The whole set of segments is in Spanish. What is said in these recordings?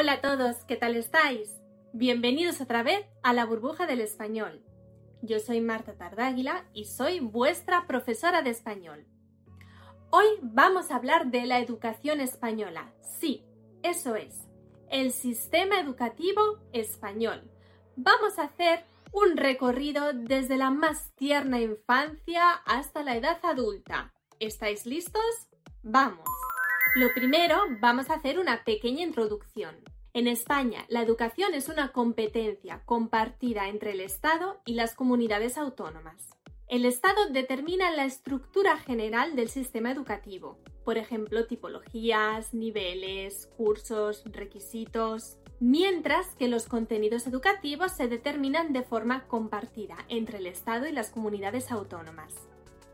Hola a todos, ¿qué tal estáis? Bienvenidos otra vez a la burbuja del español. Yo soy Marta Tardáguila y soy vuestra profesora de español. Hoy vamos a hablar de la educación española. Sí, eso es, el sistema educativo español. Vamos a hacer un recorrido desde la más tierna infancia hasta la edad adulta. ¿Estáis listos? ¡Vamos! Lo primero, vamos a hacer una pequeña introducción. En España, la educación es una competencia compartida entre el Estado y las comunidades autónomas. El Estado determina la estructura general del sistema educativo, por ejemplo, tipologías, niveles, cursos, requisitos, mientras que los contenidos educativos se determinan de forma compartida entre el Estado y las comunidades autónomas.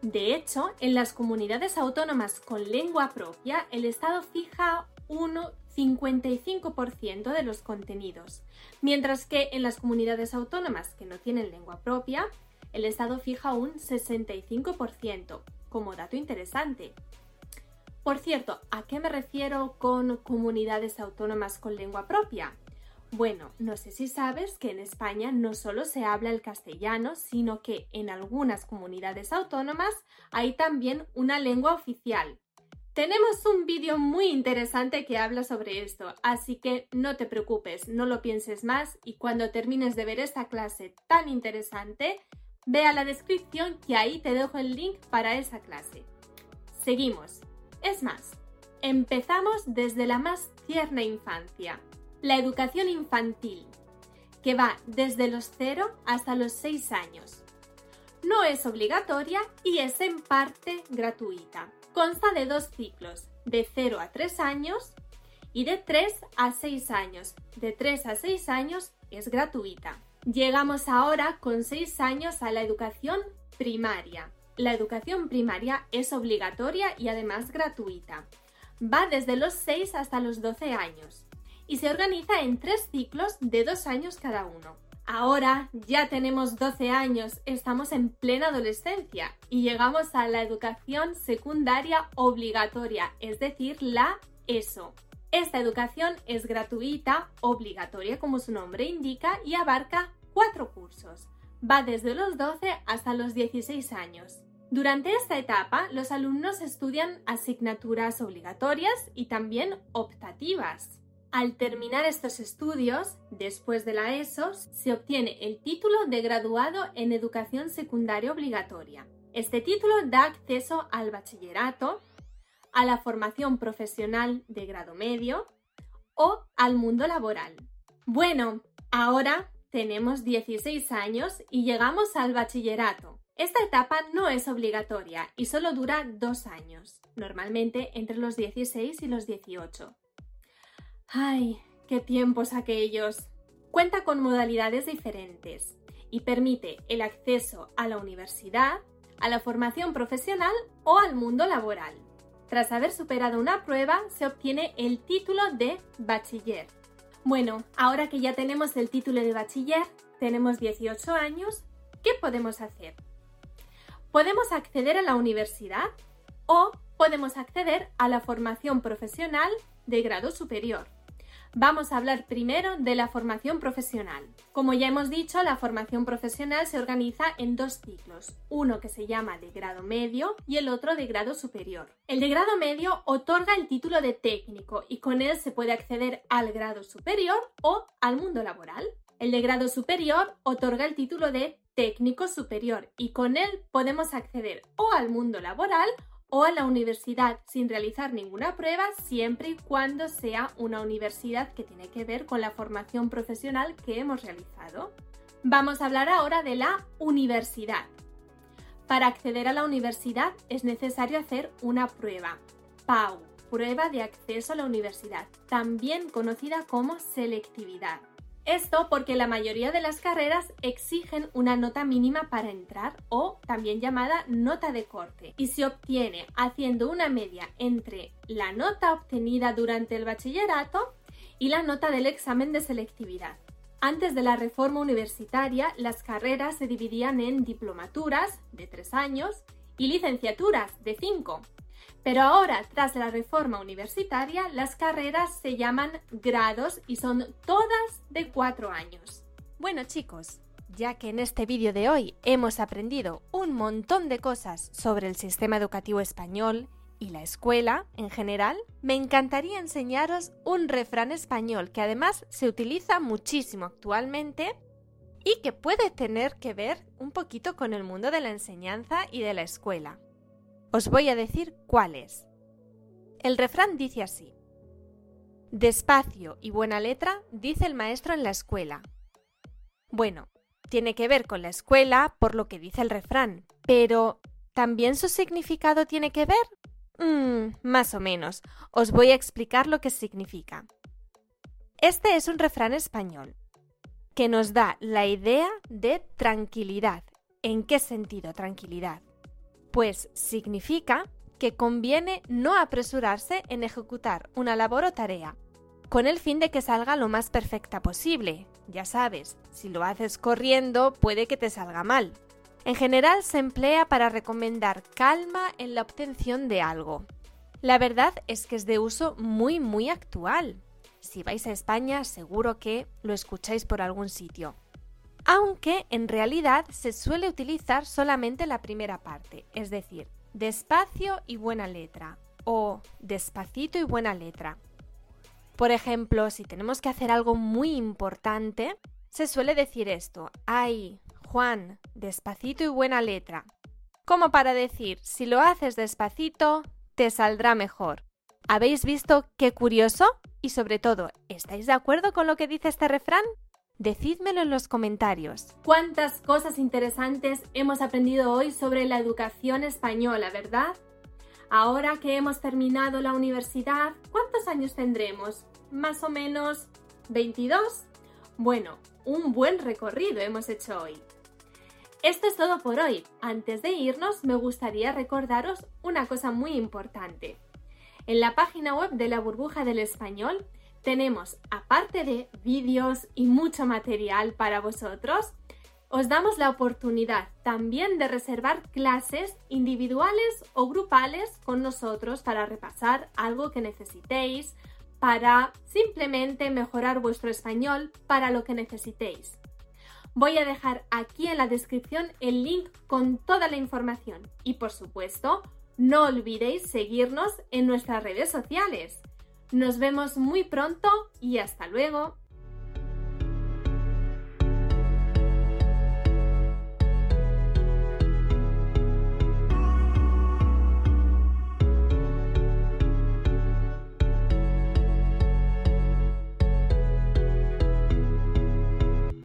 De hecho, en las comunidades autónomas con lengua propia, el Estado fija un 55% de los contenidos, mientras que en las comunidades autónomas que no tienen lengua propia, el Estado fija un 65%, como dato interesante. Por cierto, ¿a qué me refiero con comunidades autónomas con lengua propia? Bueno, no sé si sabes que en España no solo se habla el castellano, sino que en algunas comunidades autónomas hay también una lengua oficial. Tenemos un vídeo muy interesante que habla sobre esto, así que no te preocupes, no lo pienses más y cuando termines de ver esta clase tan interesante, ve a la descripción que ahí te dejo el link para esa clase. Seguimos. Es más, empezamos desde la más tierna infancia la educación infantil, que va desde los 0 hasta los 6 años. No es obligatoria y es en parte gratuita. Consta de dos ciclos, de 0 a 3 años y de 3 a 6 años. De 3 a 6 años es gratuita. Llegamos ahora con 6 años a la educación primaria. La educación primaria es obligatoria y además gratuita. Va desde los 6 hasta los 12 años y se organiza en tres ciclos de dos años cada uno. Ahora ya tenemos 12 años, estamos en plena adolescencia y llegamos a la educación secundaria obligatoria, es decir, la ESO. Esta educación es gratuita, obligatoria como su nombre indica y abarca cuatro cursos. Va desde los 12 hasta los 16 años. Durante esta etapa, los alumnos estudian asignaturas obligatorias y también optativas. Al terminar estos estudios, después de la ESO, se obtiene el título de graduado en educación secundaria obligatoria. Este título da acceso al bachillerato, a la formación profesional de grado medio o al mundo laboral. Bueno, ahora tenemos 16 años y llegamos al bachillerato. Esta etapa no es obligatoria y solo dura dos años, normalmente entre los 16 y los 18. ¡Ay, qué tiempos aquellos! Cuenta con modalidades diferentes y permite el acceso a la universidad, a la formación profesional o al mundo laboral. Tras haber superado una prueba, se obtiene el título de bachiller. Bueno, ahora que ya tenemos el título de bachiller, tenemos 18 años, ¿qué podemos hacer? Podemos acceder a la universidad o podemos acceder a la formación profesional de grado superior. Vamos a hablar primero de la formación profesional. Como ya hemos dicho, la formación profesional se organiza en dos ciclos, uno que se llama de grado medio y el otro de grado superior. El de grado medio otorga el título de técnico y con él se puede acceder al grado superior o al mundo laboral. El de grado superior otorga el título de técnico superior y con él podemos acceder o al mundo laboral o a la universidad sin realizar ninguna prueba siempre y cuando sea una universidad que tiene que ver con la formación profesional que hemos realizado. Vamos a hablar ahora de la universidad. Para acceder a la universidad es necesario hacer una prueba, PAU, prueba de acceso a la universidad, también conocida como selectividad. Esto porque la mayoría de las carreras exigen una nota mínima para entrar o también llamada nota de corte y se obtiene haciendo una media entre la nota obtenida durante el bachillerato y la nota del examen de selectividad. Antes de la reforma universitaria, las carreras se dividían en diplomaturas de tres años y licenciaturas de cinco. Pero ahora, tras la reforma universitaria, las carreras se llaman grados y son todas de cuatro años. Bueno chicos, ya que en este vídeo de hoy hemos aprendido un montón de cosas sobre el sistema educativo español y la escuela en general, me encantaría enseñaros un refrán español que además se utiliza muchísimo actualmente y que puede tener que ver un poquito con el mundo de la enseñanza y de la escuela. Os voy a decir cuál es. El refrán dice así. Despacio y buena letra, dice el maestro en la escuela. Bueno, tiene que ver con la escuela por lo que dice el refrán, pero ¿también su significado tiene que ver? Mm, más o menos. Os voy a explicar lo que significa. Este es un refrán español que nos da la idea de tranquilidad. ¿En qué sentido tranquilidad? Pues significa que conviene no apresurarse en ejecutar una labor o tarea, con el fin de que salga lo más perfecta posible. Ya sabes, si lo haces corriendo puede que te salga mal. En general se emplea para recomendar calma en la obtención de algo. La verdad es que es de uso muy muy actual. Si vais a España seguro que lo escucháis por algún sitio aunque en realidad se suele utilizar solamente la primera parte, es decir, despacio y buena letra o despacito y buena letra. Por ejemplo, si tenemos que hacer algo muy importante, se suele decir esto, ay, Juan, despacito y buena letra. Como para decir, si lo haces despacito, te saldrá mejor. ¿Habéis visto qué curioso? Y sobre todo, ¿estáis de acuerdo con lo que dice este refrán? Decídmelo en los comentarios. ¿Cuántas cosas interesantes hemos aprendido hoy sobre la educación española, verdad? Ahora que hemos terminado la universidad, ¿cuántos años tendremos? ¿Más o menos 22? Bueno, un buen recorrido hemos hecho hoy. Esto es todo por hoy. Antes de irnos, me gustaría recordaros una cosa muy importante. En la página web de la burbuja del español tenemos, aparte de vídeos y mucho material para vosotros, os damos la oportunidad también de reservar clases individuales o grupales con nosotros para repasar algo que necesitéis, para simplemente mejorar vuestro español para lo que necesitéis. Voy a dejar aquí en la descripción el link con toda la información y por supuesto no olvidéis seguirnos en nuestras redes sociales. Nos vemos muy pronto y hasta luego.